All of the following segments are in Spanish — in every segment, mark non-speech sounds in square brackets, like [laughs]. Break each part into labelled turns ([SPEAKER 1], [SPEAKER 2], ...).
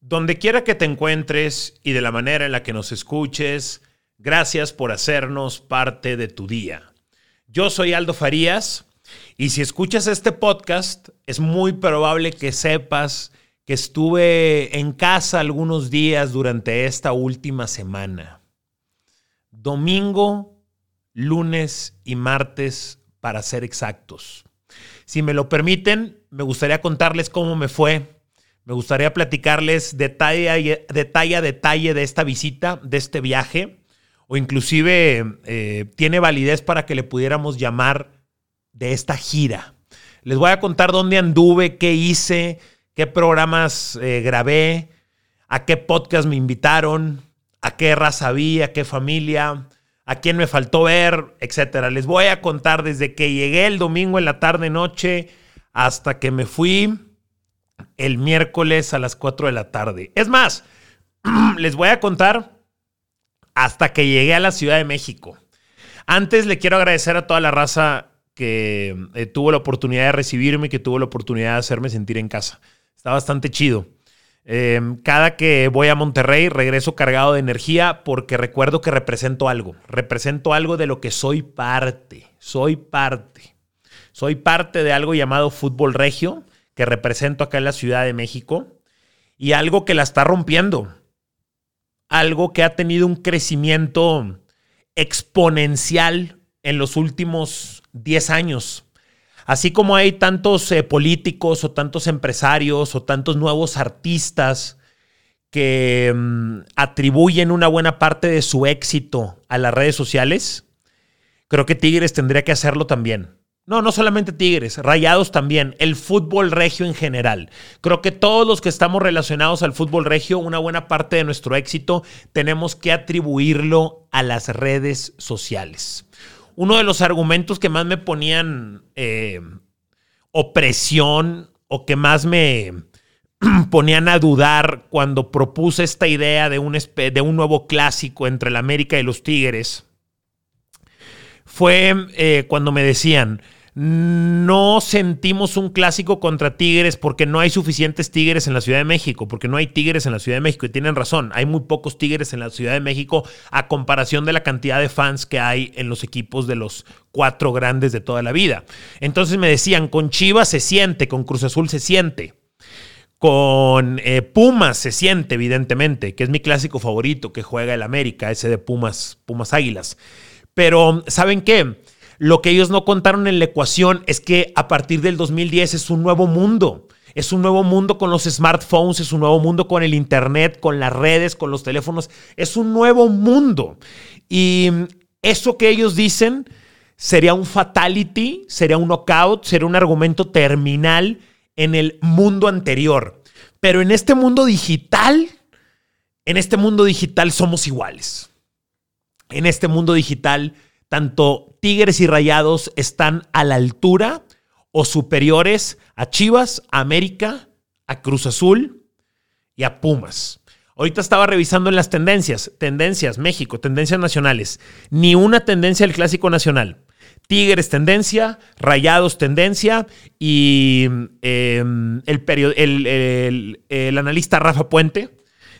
[SPEAKER 1] Donde quiera que te encuentres y de la manera en la que nos escuches, gracias por hacernos parte de tu día. Yo soy Aldo Farías y si escuchas este podcast, es muy probable que sepas que estuve en casa algunos días durante esta última semana. Domingo, lunes y martes, para ser exactos. Si me lo permiten, me gustaría contarles cómo me fue me gustaría platicarles detalle a detalle, detalle de esta visita, de este viaje, o inclusive eh, tiene validez para que le pudiéramos llamar de esta gira. Les voy a contar dónde anduve, qué hice, qué programas eh, grabé, a qué podcast me invitaron, a qué raza vi, a qué familia, a quién me faltó ver, etc. Les voy a contar desde que llegué el domingo en la tarde noche hasta que me fui el miércoles a las 4 de la tarde. Es más, [clears throat] les voy a contar hasta que llegué a la Ciudad de México. Antes le quiero agradecer a toda la raza que eh, tuvo la oportunidad de recibirme, que tuvo la oportunidad de hacerme sentir en casa. Está bastante chido. Em, cada que voy a Monterrey regreso cargado de energía porque recuerdo que represento algo. Represento algo de lo que soy parte. Soy parte. Soy parte de algo llamado fútbol regio que represento acá en la Ciudad de México y algo que la está rompiendo. Algo que ha tenido un crecimiento exponencial en los últimos 10 años. Así como hay tantos eh, políticos o tantos empresarios o tantos nuevos artistas que mm, atribuyen una buena parte de su éxito a las redes sociales, creo que Tigres tendría que hacerlo también. No, no solamente Tigres, Rayados también, el fútbol regio en general. Creo que todos los que estamos relacionados al fútbol regio, una buena parte de nuestro éxito tenemos que atribuirlo a las redes sociales. Uno de los argumentos que más me ponían eh, opresión o que más me [clears throat] ponían a dudar cuando propuse esta idea de un, de un nuevo clásico entre la América y los Tigres fue eh, cuando me decían, no sentimos un clásico contra Tigres porque no hay suficientes Tigres en la Ciudad de México, porque no hay Tigres en la Ciudad de México. Y tienen razón, hay muy pocos Tigres en la Ciudad de México a comparación de la cantidad de fans que hay en los equipos de los cuatro grandes de toda la vida. Entonces me decían, con Chivas se siente, con Cruz Azul se siente. Con eh, Pumas se siente, evidentemente, que es mi clásico favorito que juega el América, ese de Pumas, Pumas Águilas. Pero, ¿saben qué? Lo que ellos no contaron en la ecuación es que a partir del 2010 es un nuevo mundo. Es un nuevo mundo con los smartphones, es un nuevo mundo con el Internet, con las redes, con los teléfonos. Es un nuevo mundo. Y eso que ellos dicen sería un fatality, sería un knockout, sería un argumento terminal en el mundo anterior. Pero en este mundo digital, en este mundo digital somos iguales. En este mundo digital tanto Tigres y Rayados están a la altura o superiores a Chivas, América, a Cruz Azul y a Pumas. Ahorita estaba revisando en las tendencias, tendencias México, tendencias nacionales. Ni una tendencia del clásico nacional. Tigres tendencia, Rayados tendencia y em, el, analista Rafa Puente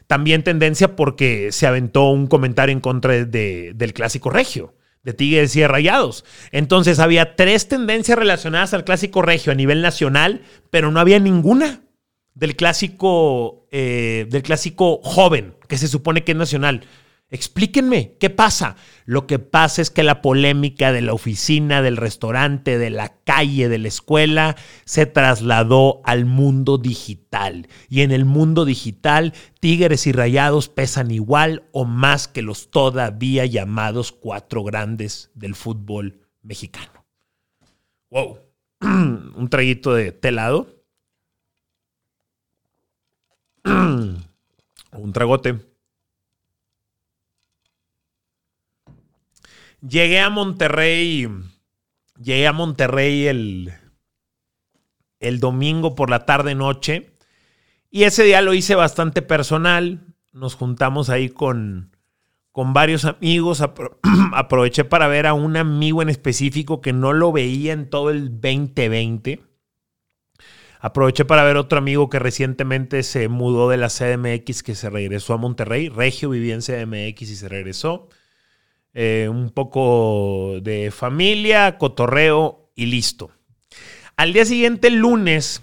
[SPEAKER 1] también tendencia porque se aventó un comentario en contra del clásico regio de Tigres y Rayados. Entonces había tres tendencias relacionadas al clásico regio a nivel nacional, pero no había ninguna del clásico, eh, del clásico joven, que se supone que es nacional. Explíquenme, ¿qué pasa? Lo que pasa es que la polémica de la oficina, del restaurante, de la calle, de la escuela, se trasladó al mundo digital. Y en el mundo digital, Tigres y Rayados pesan igual o más que los todavía llamados cuatro grandes del fútbol mexicano. Wow. [clears throat] Un traguito de telado. [clears throat] Un tragote. Llegué a Monterrey, llegué a Monterrey el, el domingo por la tarde noche y ese día lo hice bastante personal. Nos juntamos ahí con, con varios amigos. [clears throat] aproveché para ver a un amigo en específico que no lo veía en todo el 2020. Aproveché para ver otro amigo que recientemente se mudó de la CDMX, que se regresó a Monterrey. Regio vivía en CDMX y se regresó. Eh, un poco de familia, cotorreo y listo. Al día siguiente, lunes,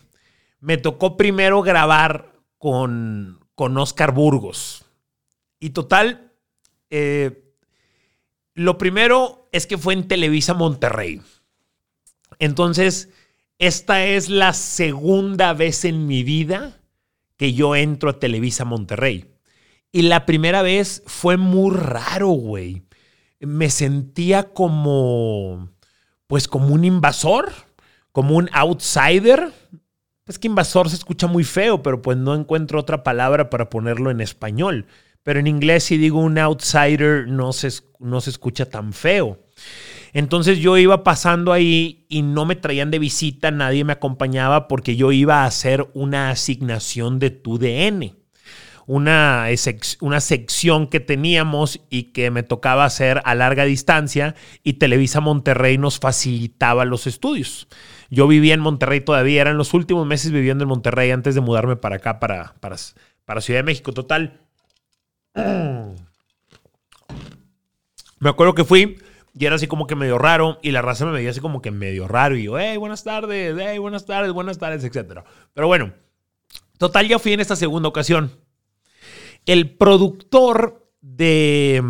[SPEAKER 1] me tocó primero grabar con, con Oscar Burgos. Y total, eh, lo primero es que fue en Televisa Monterrey. Entonces, esta es la segunda vez en mi vida que yo entro a Televisa Monterrey. Y la primera vez fue muy raro, güey. Me sentía como, pues como un invasor, como un outsider. Es que invasor se escucha muy feo, pero pues no encuentro otra palabra para ponerlo en español. Pero en inglés si digo un outsider no se, no se escucha tan feo. Entonces yo iba pasando ahí y no me traían de visita, nadie me acompañaba porque yo iba a hacer una asignación de tu DN. Una, una sección que teníamos y que me tocaba hacer a larga distancia y Televisa Monterrey nos facilitaba los estudios. Yo vivía en Monterrey todavía, eran los últimos meses viviendo en Monterrey antes de mudarme para acá, para, para, Ciudad de México. Total, me acuerdo que fui y era así como que medio raro y la raza me veía así como que medio raro y yo, hey, buenas tardes, hey, buenas tardes, buenas tardes, etc. Pero bueno, total ya fui en esta segunda ocasión. El productor de,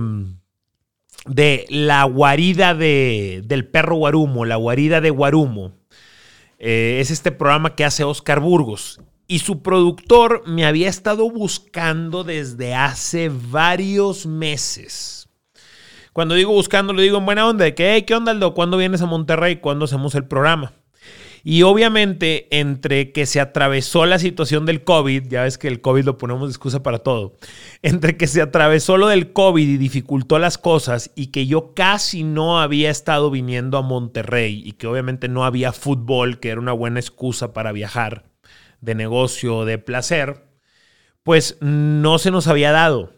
[SPEAKER 1] de la guarida de, del perro Guarumo, la guarida de Guarumo, eh, es este programa que hace Oscar Burgos. Y su productor me había estado buscando desde hace varios meses. Cuando digo buscando, lo digo en buena onda, que, ¿qué onda, Aldo? ¿Cuándo vienes a Monterrey? ¿Cuándo hacemos el programa? Y obviamente, entre que se atravesó la situación del COVID, ya ves que el COVID lo ponemos de excusa para todo, entre que se atravesó lo del COVID y dificultó las cosas, y que yo casi no había estado viniendo a Monterrey, y que obviamente no había fútbol, que era una buena excusa para viajar de negocio, de placer, pues no se nos había dado.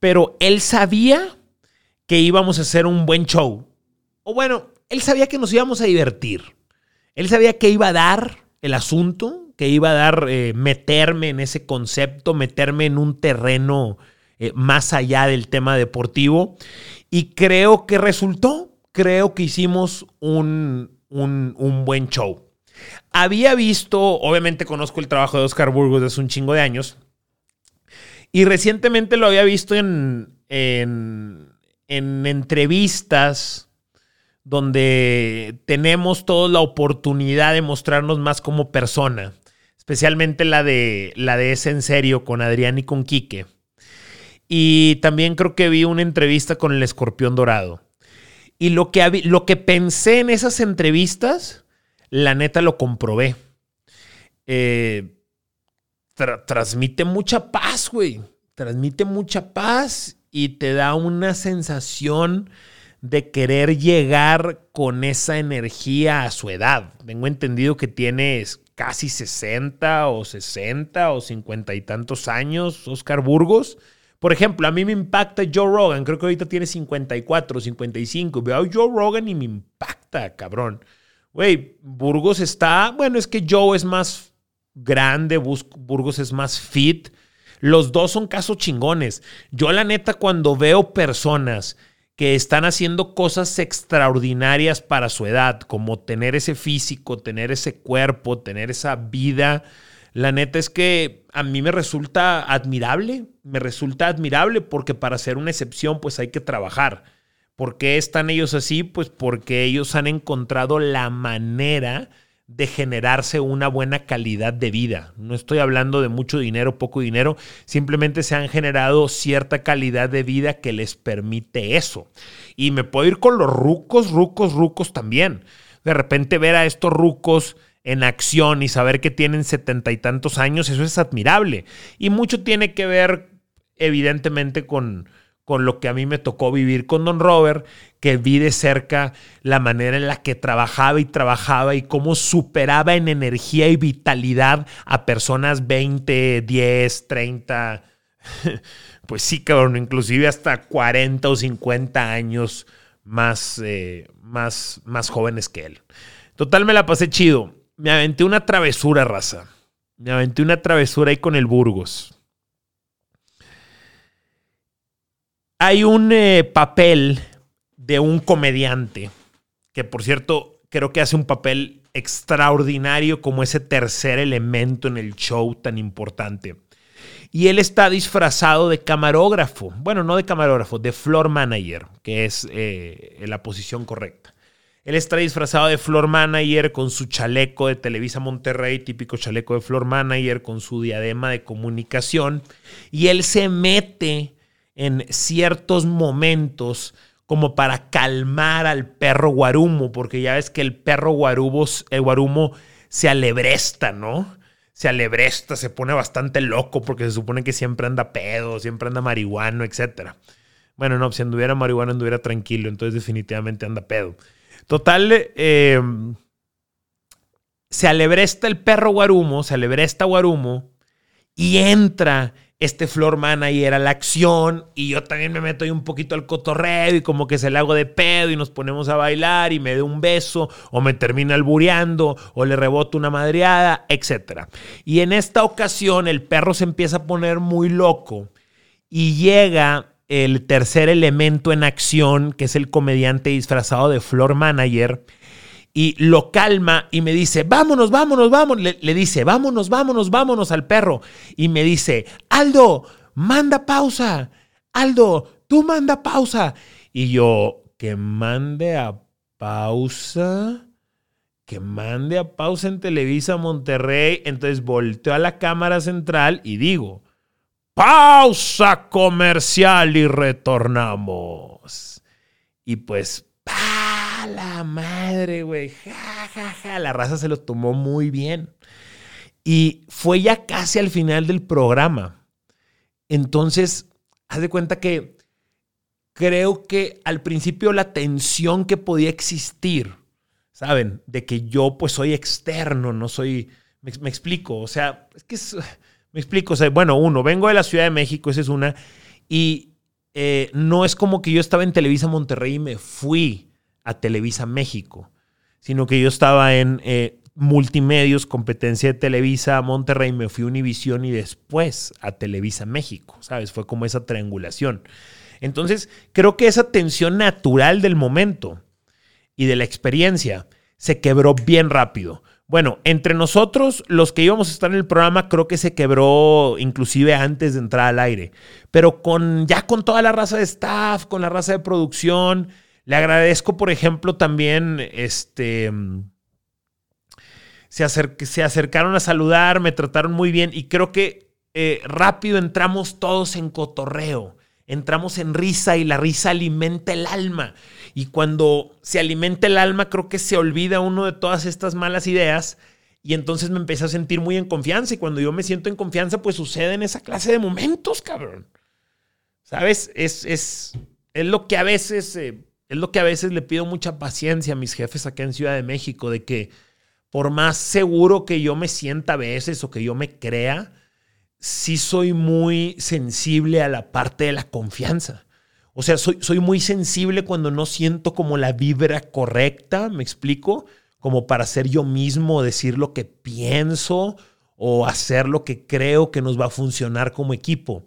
[SPEAKER 1] Pero él sabía que íbamos a hacer un buen show. O bueno, él sabía que nos íbamos a divertir. Él sabía que iba a dar el asunto, que iba a dar eh, meterme en ese concepto, meterme en un terreno eh, más allá del tema deportivo. Y creo que resultó. Creo que hicimos un, un, un buen show. Había visto, obviamente conozco el trabajo de Oscar Burgos desde un chingo de años. Y recientemente lo había visto en, en, entrevistas donde tenemos toda la oportunidad de mostrarnos más como persona. Especialmente la de, la de ese en serio con Adrián y con Quique. Y también creo que vi una entrevista con el escorpión dorado. Y lo que, lo que pensé en esas entrevistas la neta lo comprobé. Eh, transmite mucha paz, güey. Transmite mucha paz y te da una sensación de querer llegar con esa energía a su edad. Tengo entendido que tienes casi 60 o 60 o 50 y tantos años, Oscar Burgos. Por ejemplo, a mí me impacta Joe Rogan, creo que ahorita tiene 54, 55. Veo a Joe Rogan y me impacta, cabrón. Güey, Burgos está, bueno, es que Joe es más grande, Burgos es más fit. Los dos son casos chingones. Yo la neta cuando veo personas que están haciendo cosas extraordinarias para su edad, como tener ese físico, tener ese cuerpo, tener esa vida, la neta es que a mí me resulta admirable, me resulta admirable porque para ser una excepción pues hay que trabajar. ¿Por qué están ellos así? Pues porque ellos han encontrado la manera de generarse una buena calidad de vida. No estoy hablando de mucho dinero, poco dinero, simplemente se han generado cierta calidad de vida que les permite eso. Y me puedo ir con los rucos, rucos, rucos también. De repente ver a estos rucos en acción y saber que tienen setenta y tantos años, eso es admirable. Y mucho tiene que ver, evidentemente, con, con lo que a mí me tocó vivir con Don Robert, que vi de cerca la manera en la que trabajaba y trabajaba y cómo superaba en energía y vitalidad a personas 20, 10, 30, pues sí, cabrón, inclusive hasta 40 o 50 años más, eh, más, más jóvenes que él. Total, me la pasé chido. me aventé una travesura, raza. Me aventé una travesura ahí con el Burgos. Hay un eh, papel de un comediante, que por cierto creo que hace un papel extraordinario como ese tercer elemento en el show tan importante. Y él está disfrazado de camarógrafo. Bueno, no de camarógrafo, de floor manager, que es eh, la posición correcta. Él está disfrazado de floor manager con su chaleco de Televisa Monterrey, típico chaleco de floor manager, con su diadema de comunicación. Y él se mete en ciertos momentos como para calmar al perro guarumo, porque ya ves que el perro el guarumo se alebresta, ¿no? Se alebresta, se pone bastante loco porque se supone que siempre anda pedo, siempre anda marihuano, etc. Bueno, no, si anduviera marihuana anduviera tranquilo, entonces definitivamente anda pedo. Total, eh, se alebresta el perro guarumo, se alebresta guarumo y entra este floor manager a la acción y yo también me meto ahí un poquito al cotorreo y como que se le hago de pedo y nos ponemos a bailar y me da un beso o me termina albureando o le reboto una madreada, etc. Y en esta ocasión el perro se empieza a poner muy loco y llega el tercer elemento en acción que es el comediante disfrazado de floor manager y lo calma y me dice, vámonos, vámonos, vámonos. Le, dice, vámonos, vámonos, vámonos al perro. Y me dice, Aldo, manda pausa. Aldo, tú manda pausa. Y yo, que mande a pausa. Que mande a pausa en Televisa Monterrey. Entonces volteo a la cámara central y digo, pausa comercial y retornamos. Y pues la madre, güey! Ja, ja, ja. La raza se lo tomó muy bien. Y fue ya casi al final del programa. Entonces, haz de cuenta que creo que al principio la tensión que podía existir, ¿saben? De que yo pues soy externo, no soy... Me, explico, o sea, es que me explico, o sea, bueno, uno, vengo de la Ciudad de México, esa es una, y eh, no es como que yo estaba en Televisa Monterrey y me fui a Televisa México, sino que yo estaba en eh, multimedios, competencia de Televisa Monterrey, me fui a Univisión y después a Televisa México, ¿sabes? Fue como esa triangulación. Entonces, creo que esa tensión natural del momento y de la experiencia se quebró bien rápido. Bueno, entre nosotros, los que íbamos a estar en el programa, creo que se quebró inclusive antes de entrar al aire. Pero con ya con toda la raza de staff, con la raza de producción, le agradezco, por ejemplo, también, este, se, se acercaron a saludar, me trataron muy bien y creo que eh, rápido entramos todos en cotorreo, entramos en risa y la risa alimenta el alma. Y cuando se alimenta el alma, creo que se olvida uno de todas estas malas ideas. Y entonces me empecé a sentir muy en confianza. Y cuando yo me siento en confianza, pues suceden esa clase de momentos, cabrón. ¿Sabes? Es, es, es lo que a veces eh, es lo que a veces le pido mucha paciencia a mis jefes acá en Ciudad de México, de que por más seguro que yo me sienta a veces o que yo me crea, sí soy muy sensible a la parte de la confianza. O sea, soy, soy muy sensible cuando no siento como la vibra correcta, me explico, como para ser yo mismo, decir lo que pienso o hacer lo que creo que nos va a funcionar como equipo.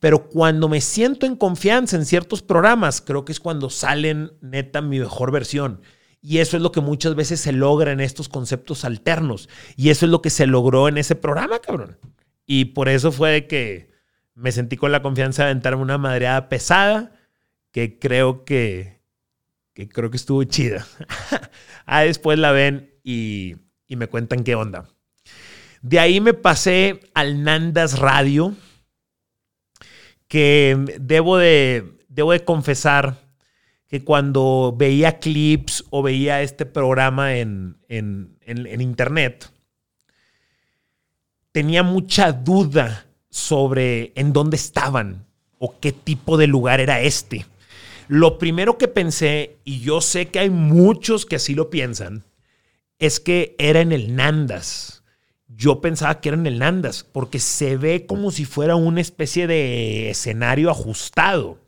[SPEAKER 1] Pero cuando me siento en confianza en ciertos programas, creo que es cuando salen neta mi mejor versión. Y eso es lo que muchas veces se logra en estos conceptos alternos. Y eso es lo que se logró en ese programa, cabrón. Y por eso fue que me sentí con la confianza de aventarme una madreada pesada que creo que, creo que estuvo chida. [laughs] ah, después la ven y, y me cuentan qué onda. De ahí me pasé al Nandas Radio que debo de, debo de confesar que cuando veía clips o veía este programa en, en, en, internet, tenía mucha duda sobre en dónde estaban o qué tipo de lugar era este. Lo primero que pensé, y yo sé que hay muchos que así lo piensan, es que era en el Nandas yo pensaba que era en el Nandas, porque se ve como si fuera una especie de escenario ajustado.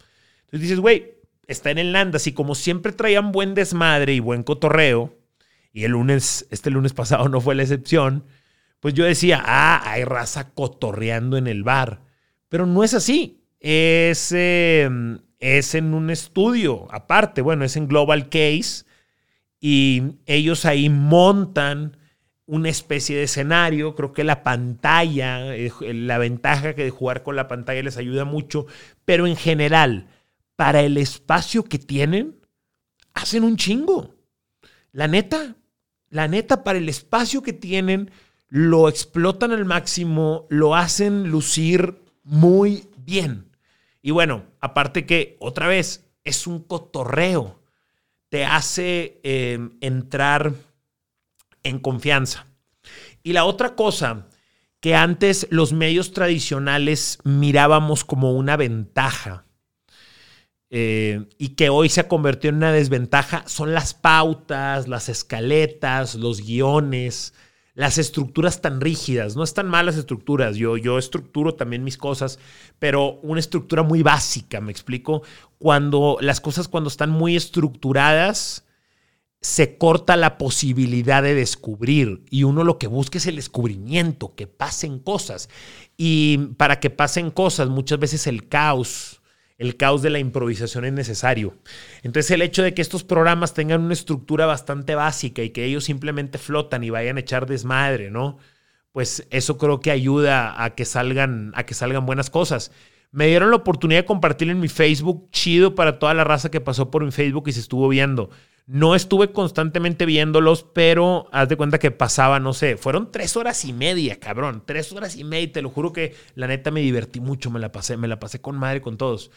[SPEAKER 1] Entonces dices, güey, está en el Nandas y como siempre traían buen desmadre y buen cotorreo, y el lunes, este lunes pasado no fue la excepción, pues yo decía, ah, hay raza cotorreando en el bar. Pero no es así. Es, em, es en un estudio aparte, bueno, es en Global Case y ellos ahí montan una especie de escenario. Creo que la pantalla, eh, la ventaja que de jugar con la pantalla les ayuda mucho, pero en general, para el espacio que tienen, hacen un chingo. La neta, la neta, para el espacio que tienen, lo explotan al máximo, lo hacen lucir muy bien. Y bueno, aparte que, otra vez, es un cotorreo. Te hace eh, entrar en confianza. Y la otra cosa que antes los medios tradicionales mirábamos como una ventaja eh, y que hoy se ha convertido en una desventaja son las pautas, las escaletas, los guiones, las estructuras tan rígidas. No están malas estructuras, yo, yo estructuro también mis cosas, pero una estructura muy básica, me explico. Cuando las cosas cuando están muy estructuradas, se corta la posibilidad de descubrir y uno lo que busca es el descubrimiento, que pasen cosas. Y para que pasen cosas, muchas veces el caos, el caos de la improvisación es necesario. Entonces el hecho de que estos programas tengan una estructura bastante básica y que ellos simplemente flotan y vayan a echar desmadre, ¿no? Pues eso creo que ayuda a que salgan, a que salgan buenas cosas. Me dieron la oportunidad de compartir en mi Facebook, chido para toda la raza que pasó por mi Facebook y se estuvo viendo. No estuve constantemente viéndolos, pero haz de cuenta que pasaba, no sé, fueron tres horas y media, cabrón. Tres horas y media, y te lo juro que la neta me divertí mucho, me la pasé, me la pasé con madre con todos.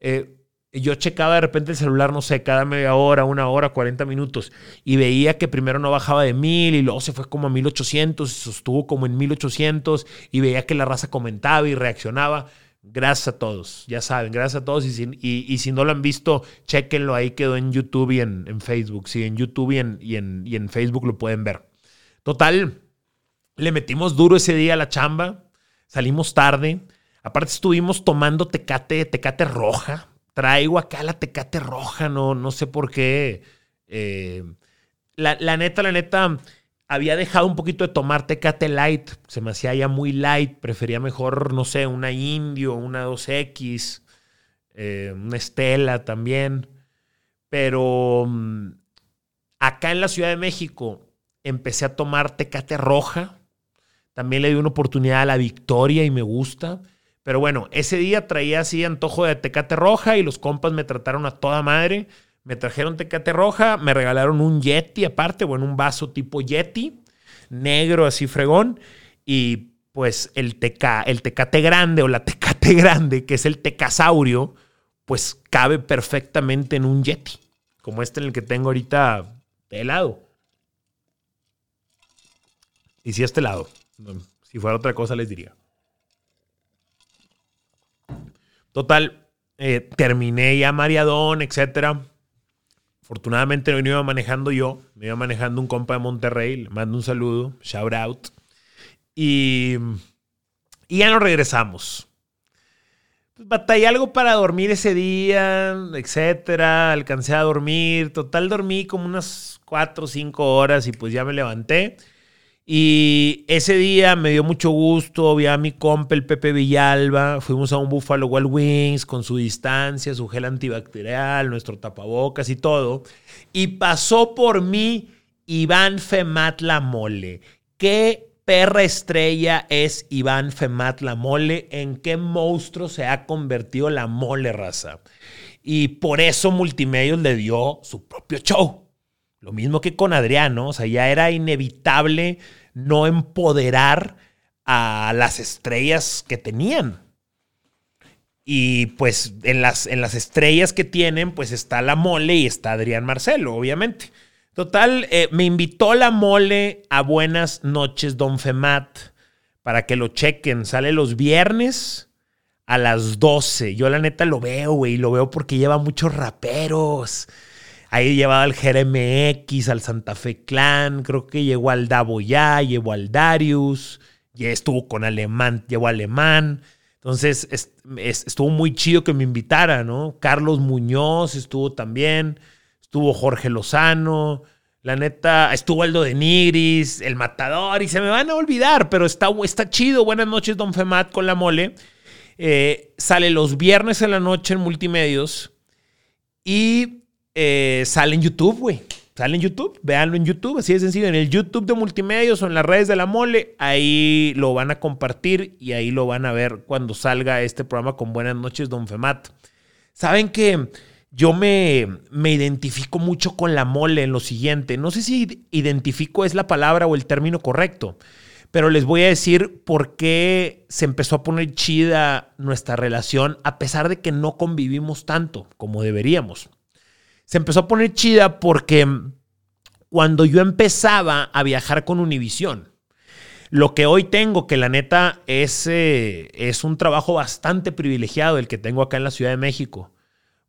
[SPEAKER 1] Eh, yo checaba de repente el celular, no sé, cada media hora, una hora, 40 minutos, y veía que primero no bajaba de mil y luego se fue como a 1800 y sostuvo como en 1800 y veía que la raza comentaba y reaccionaba. Gracias a todos, ya saben, gracias a todos. Y si, no lo han visto, chequenlo, ahí quedó en YouTube y en, Facebook. Sí, en YouTube y en, Facebook lo pueden ver. Total, le metimos duro ese día a la chamba, salimos tarde. Aparte estuvimos tomando tecate, tecate roja. Traigo acá la tecate roja, no, no sé por qué. Eh, la neta, la neta, había dejado un poquito de tomar Tecate Light, se me hacía ya muy light, prefería mejor, no sé, una Indio, una 2X, eh, una Estela también. Pero mm, acá en la Ciudad de México empecé a tomar Tecate Roja, también le di una oportunidad a la Victoria y me gusta. Pero bueno, ese día traía así antojo de Tecate Roja y los compas me trataron a toda madre. Me trajeron tecate roja, me regalaron un Yeti aparte, bueno, un vaso tipo Yeti, negro así fregón, y pues el, teca, el tecate grande o la tecate grande, que es el tecasaurio, pues cabe perfectamente en un Yeti, como este en el que tengo ahorita de helado. Y si este lado, si fuera otra cosa les diría. Total, eh, terminé ya mareadón, etcétera. Afortunadamente no iba manejando yo, me iba manejando un compa de Monterrey, le mando un saludo, shout out. Y, y ya nos regresamos. Pues batallé algo para dormir ese día, etcétera. Alcancé a dormir. Total, dormí como unas 4 o 5 horas y pues ya me levanté. Y ese día me dio mucho gusto, vi a mi compa, el Pepe Villalba, fuimos a un Buffalo Wild Wings con su distancia, su gel antibacterial, nuestro tapabocas y todo. Y pasó por mí Iván Femat La Mole. ¿Qué perra estrella es Iván Femat La Mole? ¿En qué monstruo se ha convertido la mole raza? Y por eso Multimedios le dio su propio show. Lo mismo que con Adriano, o sea, ya era inevitable no empoderar a las estrellas que tenían. Y pues en las, en las estrellas que tienen, pues está la mole y está Adrián Marcelo, obviamente. Total, eh, me invitó la mole a Buenas noches, Don Femat, para que lo chequen. Sale los viernes a las 12. Yo la neta lo veo, güey, lo veo porque lleva muchos raperos. Ahí llevaba al X, al Santa Fe Clan, creo que llegó al Davo ya, llevó al Darius, ya estuvo con Alemán, llevó Alemán. Entonces estuvo muy chido que me invitara, ¿no? Carlos Muñoz estuvo también, estuvo Jorge Lozano, La neta, estuvo Aldo de Nigris, El Matador, y se me van a olvidar, pero está, está chido. Buenas noches, Don Femat, con la mole. Eh, sale los viernes en la noche en Multimedios y eh, sale en YouTube, güey. Sale en YouTube, véanlo en YouTube, así de sencillo. En el YouTube de Multimedios o en las redes de la mole, ahí lo van a compartir y ahí lo van a ver cuando salga este programa con Buenas noches, Don Femat. Saben que yo me, me identifico mucho con la mole en lo siguiente. No sé si identifico es la palabra o el término correcto, pero les voy a decir por qué se empezó a poner chida nuestra relación a pesar de que no convivimos tanto como deberíamos. Se empezó a poner chida porque cuando yo empezaba a viajar con Univisión, lo que hoy tengo, que la neta es, eh, es un trabajo bastante privilegiado el que tengo acá en la Ciudad de México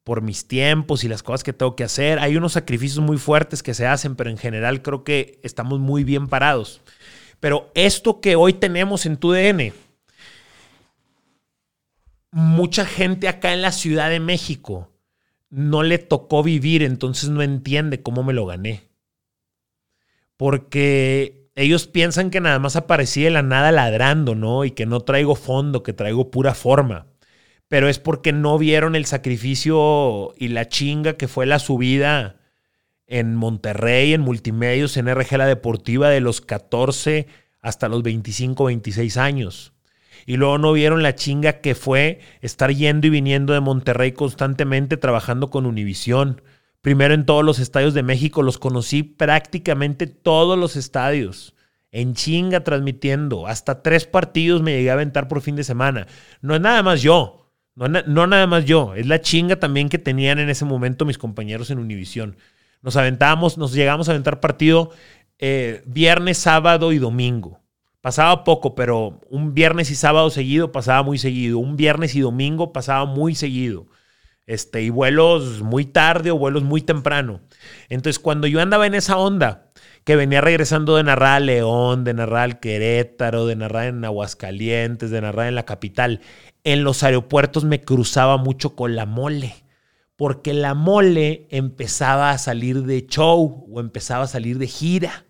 [SPEAKER 1] por mis tiempos y las cosas que tengo que hacer. Hay unos sacrificios muy fuertes que se hacen, pero en general creo que estamos muy bien parados. Pero esto que hoy tenemos en tu DN, mucha gente acá en la Ciudad de México no le tocó vivir, entonces no entiende cómo me lo gané. Porque ellos piensan que nada más aparecí de la nada ladrando, ¿no? Y que no traigo fondo, que traigo pura forma pero es porque no vieron el sacrificio y la chinga que fue la subida en Monterrey, en multimedios, en RG La Deportiva de los 14 hasta los 25, 26 años. Y luego no vieron la chinga que fue estar yendo y viniendo de Monterrey constantemente trabajando con Univisión. Primero en todos los estadios de México, los conocí prácticamente todos los estadios. En chinga transmitiendo. Hasta tres partidos me llegué a aventar por fin de semana. No es nada más yo. No, nada más yo, es la chinga también que tenían en ese momento mis compañeros en Univisión. Nos aventábamos, nos llegamos a aventar partido eh, viernes, sábado y domingo. Pasaba poco, pero un viernes y sábado seguido pasaba muy seguido. Un viernes y domingo pasaba muy seguido. Este, y vuelos muy tarde o vuelos muy temprano. Entonces, cuando yo andaba en esa onda, que venía regresando de narrar a León, de narrar al Querétaro, de narrar en Aguascalientes, de narrar en la capital, en los aeropuertos me cruzaba mucho con la mole, porque la mole empezaba a salir de show o empezaba a salir de gira.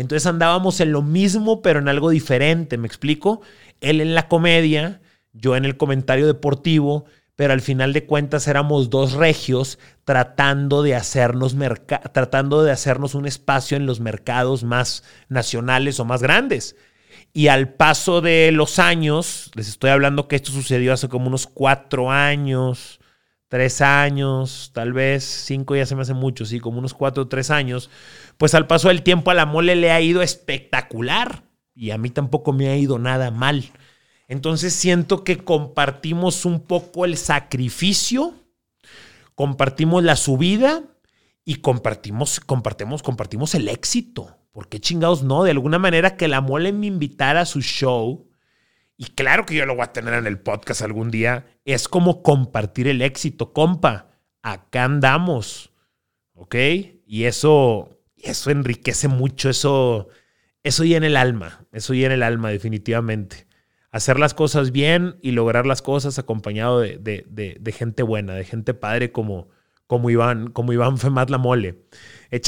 [SPEAKER 1] Entonces andábamos en lo mismo, pero en algo diferente, ¿me explico? Él en la comedia, yo en el comentario deportivo, pero al final de cuentas éramos dos regios tratando de hacernos tratando de hacernos un espacio en los mercados más nacionales o más grandes. Y al paso de los años, les estoy hablando que esto sucedió hace como unos cuatro años, tres años, tal vez cinco ya se me hace mucho, sí, como unos cuatro o tres años, pues al paso del tiempo a la mole le ha ido espectacular y a mí tampoco me ha ido nada mal. Entonces siento que compartimos un poco el sacrificio, compartimos la subida y compartimos, compartimos, compartimos el éxito. ¿Por qué chingados no? De alguna manera que la mole me invitara a su show. Y claro que yo lo voy a tener en el podcast algún día. Es como compartir el éxito, compa. Acá andamos. ¿Ok? Y eso, eso enriquece mucho. Eso, eso llena el alma. Eso llena el alma, definitivamente. Hacer las cosas bien y lograr las cosas acompañado de, de gente buena, de gente padre como, como Iván, como Iván Femat la mole. Eh,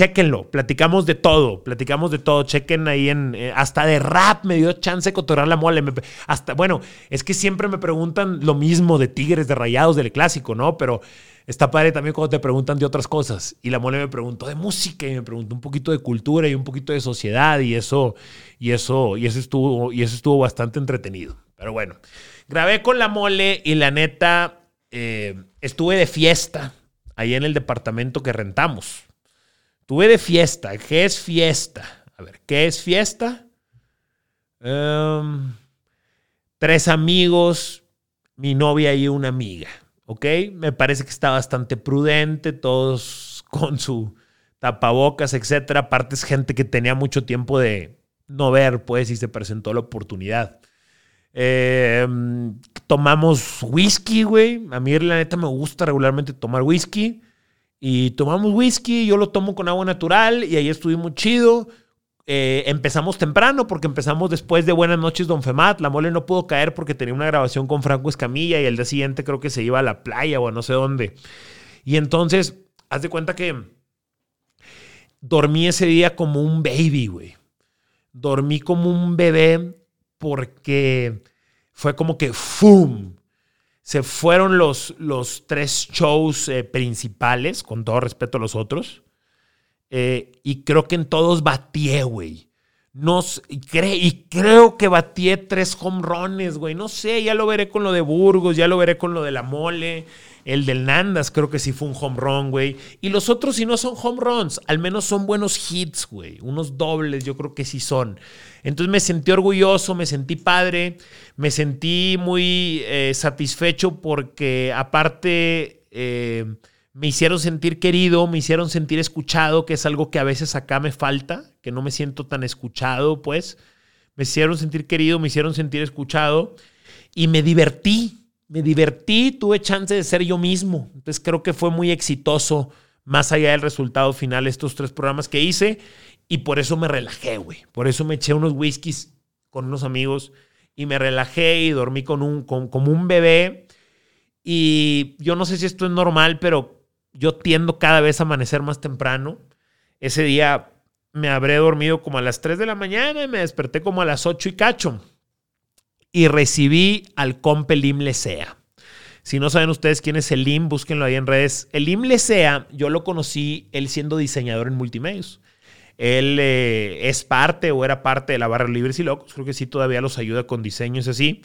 [SPEAKER 1] platicamos de todo, platicamos de todo. Chequen ahí en. Eh, hasta de rap me dio chance de cotorrar la mole. hasta, bueno, es que siempre me preguntan lo mismo de Tigres, de Rayados, del clásico, ¿no? Pero está padre también cuando te preguntan de otras cosas. Y la mole me preguntó de música y me preguntó un poquito de cultura y un poquito de sociedad y eso, y eso, y eso estuvo, y eso estuvo bastante entretenido. Pero bueno, grabé con la mole y la neta eh, estuve de fiesta ahí en el departamento que rentamos. Tuve de fiesta. ¿Qué es fiesta? A ver, ¿qué es fiesta? Em, tres amigos, mi novia y una amiga. Me parece que está bastante prudente, todos [laughs] con su tapabocas, etcétera. Aparte es gente que tenía mucho tiempo de no ver, pues, y se presentó la oportunidad. Em, tomamos whisky, güey. A mí, la neta, me gusta regularmente tomar whisky. Y tomamos whisky, yo lo tomo con agua natural y ahí estuvimos chido. Eh, empezamos temprano porque empezamos después de Buenas noches, Don Femat. La mole no pudo caer porque tenía una grabación con Franco Escamilla y el día siguiente creo que se iba a la playa o a no sé dónde. Y entonces, haz de cuenta que dormí ese día como un baby, güey. Dormí como un bebé porque fue como que ¡fum! Se fueron los, los tres shows eh, principales, con todo respeto a los otros. Eh, y creo que en todos batié, güey. y, y, creo que batié tres home runs, güey. No sé, ya lo veré con lo de Burgos, ya lo veré con lo de la mole. El del Nandas creo que sí fue un home run, güey. Y los otros, si no son home runs, al menos son buenos hits, güey. Unos dobles, yo creo que sí son. Entonces me sentí orgulloso, me sentí padre, me sentí muy eh, satisfecho porque aparte eh, me hicieron sentir querido, me hicieron sentir escuchado, que es algo que a veces acá me falta, que no me siento tan escuchado, pues. Me hicieron sentir querido, me hicieron sentir escuchado y me divertí me divertí, tuve chance de ser yo mismo. Entonces creo que fue muy exitoso, más allá del resultado final, estos tres programas que hice. Y por eso me relajé, güey. Por eso me eché unos whiskies con unos amigos y me relajé y dormí con un, como un bebé. Y yo no sé si esto es normal, pero yo tiendo cada vez a amanecer más temprano. Ese día me habré dormido como a las 3 de la mañana y me desperté como a las 8 y cacho y recibí al compa Elim Lesea. Si no saben ustedes quién es Elim, búsquenlo ahí en redes. Elim Lesea, yo lo conocí él siendo diseñador en multimedios. Él eh, es parte o era parte de la barra Libres y Locos. Creo que sí todavía los ayuda con diseños así.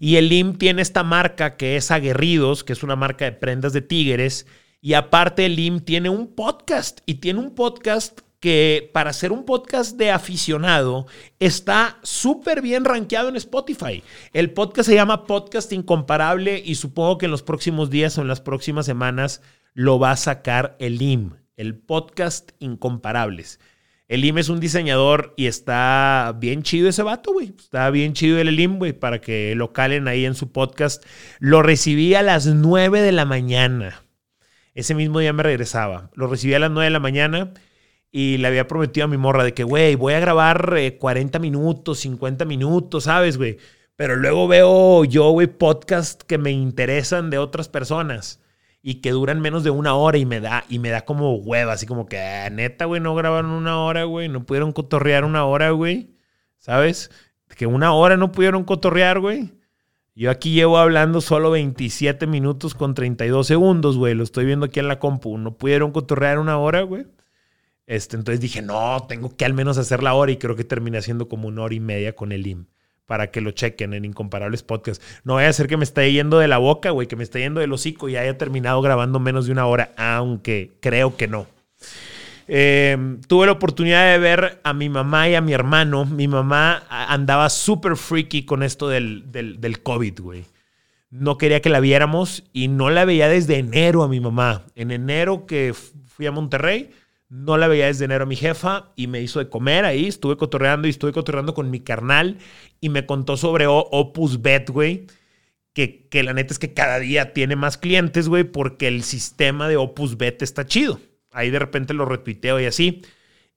[SPEAKER 1] Y Elim tiene esta marca que es Aguerridos, que es una marca de prendas de tigres. Y aparte Elim tiene un podcast. Y tiene un podcast que para hacer un podcast de aficionado está súper bien rankeado en Spotify. El podcast se llama Podcast Incomparable y supongo que en los próximos días o en las próximas semanas lo va a sacar el IM, el Podcast Incomparables. El IM es un diseñador y está bien chido ese vato, güey. Está bien chido el IM, güey, para que lo calen ahí en su podcast. Lo recibí a las 9 de la mañana. Ese mismo día me regresaba. Lo recibí a las 9 de la mañana y le había prometido a mi morra de que, güey, voy a grabar 40 eh, minutos, 50 minutos, ¿sabes, güey? Pero luego veo yo, güey, podcast que me interesan de otras personas y que duran menos de una hora y me da, y me da como hueva, así como que, ah, neta, güey, no grabaron una hora, güey, no pudieron cotorrear una hora, güey, ¿sabes? Que una hora no pudieron cotorrear, güey. Yo aquí llevo hablando solo 27 minutos con 32 segundos, güey. Lo estoy viendo aquí en la compu. ¿No pudieron cotorrear una hora, güey? Este, entonces dije, no, tengo que al menos hacer la hora y creo que terminé haciendo como una hora y media con el IM para que lo chequen en Incomparables Podcasts. No vaya a ser que me esté yendo de la boca, güey, que me esté yendo del hocico y haya terminado grabando menos de una hora, aunque creo que no. Em, tuve la oportunidad de ver a mi mamá y a mi hermano. Mi mamá andaba súper freaky con esto del, del, COVID, güey. No quería que la viéramos y no la veía desde enero a mi mamá. En enero que fui a Monterrey, no la veía desde enero a mi jefa y me hizo de comer ahí. Estuve cotorreando y estuve cotorreando con mi carnal y me contó sobre Opus Bet, güey. Que, que la neta es que cada día tiene más clientes, güey, porque el sistema de Opus Bet está chido. Ahí de repente lo retuiteo y así.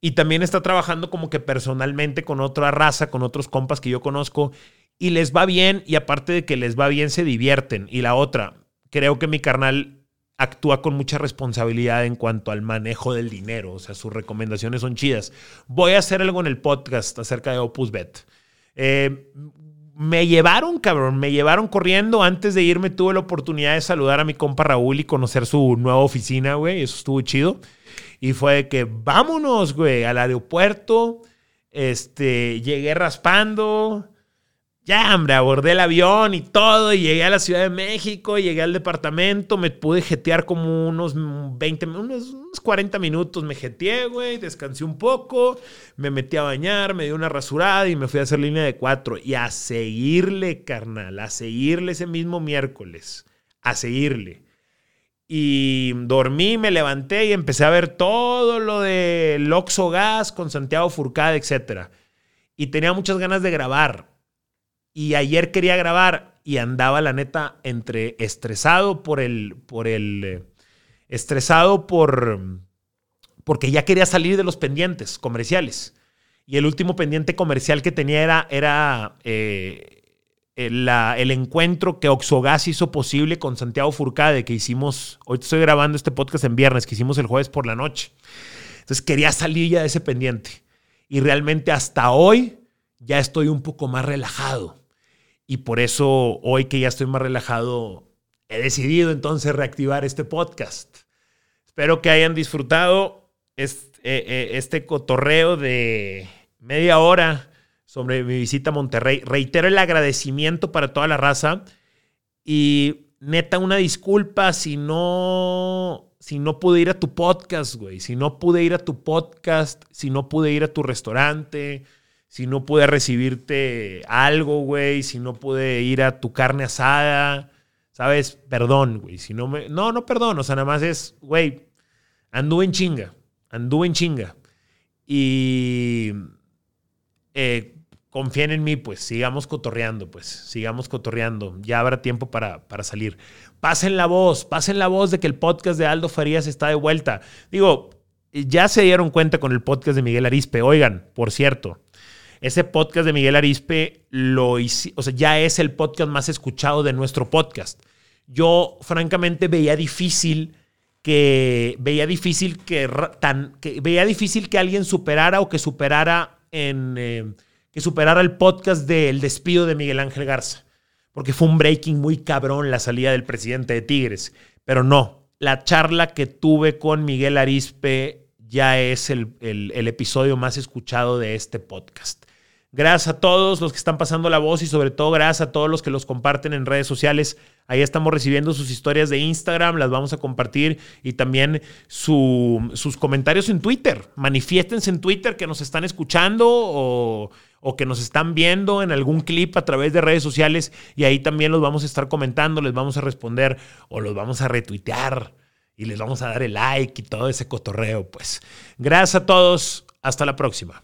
[SPEAKER 1] Y también está trabajando como que personalmente con otra raza, con otros compas que yo conozco. Y les va bien y aparte de que les va bien, se divierten. Y la otra, creo que mi carnal actúa con mucha responsabilidad en cuanto al manejo del dinero. O sea, sus recomendaciones son chidas. Voy a hacer algo en el podcast acerca de Opus Bet. Eh, me llevaron, cabrón, me llevaron corriendo. Antes de irme tuve la oportunidad de saludar a mi compa Raúl y conocer su nueva oficina, güey. Eso estuvo chido. Y fue de que vámonos, güey, al aeropuerto. Este, llegué raspando. Ya, hombre, abordé el avión y todo, y llegué a la Ciudad de México, llegué al departamento, me pude jetear como unos 20, unos, 40 minutos, me jeteé, güey, descansé un poco, me metí a bañar, me di una rasurada y me fui a hacer línea de cuatro. Y a seguirle, carnal, a seguirle ese mismo miércoles, a seguirle. Y dormí, me levanté y empecé a ver todo lo de Loxo Gas con Santiago Furcada, etc. Y tenía muchas ganas de grabar y ayer quería grabar y andaba, la neta, entre estresado por el. por el. Eh, estresado por. porque ya quería salir de los pendientes comerciales. Y el último pendiente comercial que tenía era. era eh, el, el, encuentro que Oxogas hizo posible con Santiago Furcade, que hicimos. Hoy estoy grabando este podcast en viernes, que hicimos el jueves por la noche. Entonces quería salir ya de ese pendiente. Y realmente hasta hoy ya estoy un poco más relajado. Y por eso hoy que ya estoy más relajado, he decidido entonces reactivar este podcast. Espero que hayan disfrutado este, este cotorreo de media hora sobre mi visita a Monterrey. Reitero el agradecimiento para toda la raza y neta una disculpa si no si no pude ir a tu podcast, güey, si no pude ir a tu podcast, si no pude ir a tu restaurante, si no pude recibirte algo, güey, si no pude ir a tu carne asada, ¿sabes? Perdón, güey, si no me no, no perdón, o sea, nada más es, güey, anduve en chinga, anduve en chinga. Y eh, confíen en mí, pues sigamos cotorreando, pues sigamos cotorreando. Ya habrá tiempo para, para salir. Pasen la voz, pasen la voz de que el podcast de Aldo Farías está de vuelta. Digo, ya se dieron cuenta con el podcast de Miguel Arispe. Oigan, por cierto, ese podcast de Miguel Arispe lo o sea, ya es el podcast más escuchado de nuestro podcast. Yo, francamente, veía difícil que veía difícil que, tan, que veía difícil que alguien superara o que superara en eh, que superara el podcast del despido de Miguel Ángel Garza, porque fue un breaking muy cabrón la salida del presidente de Tigres. Pero no, la charla que tuve con Miguel Arispe ya es el episodio más escuchado de este podcast. Gracias a todos los que están pasando la voz y sobre todo gracias a todos los que los comparten en redes sociales. Ahí estamos recibiendo sus historias de Instagram, las vamos a compartir y también sus comentarios en Twitter. Manifiéstense en Twitter que nos están escuchando o, o que nos están viendo en algún clip a través de redes sociales y ahí también los vamos a estar comentando, les vamos a responder o los vamos a retuitear y les vamos a dar el like y todo ese cotorreo. Pues gracias a todos, hasta la próxima.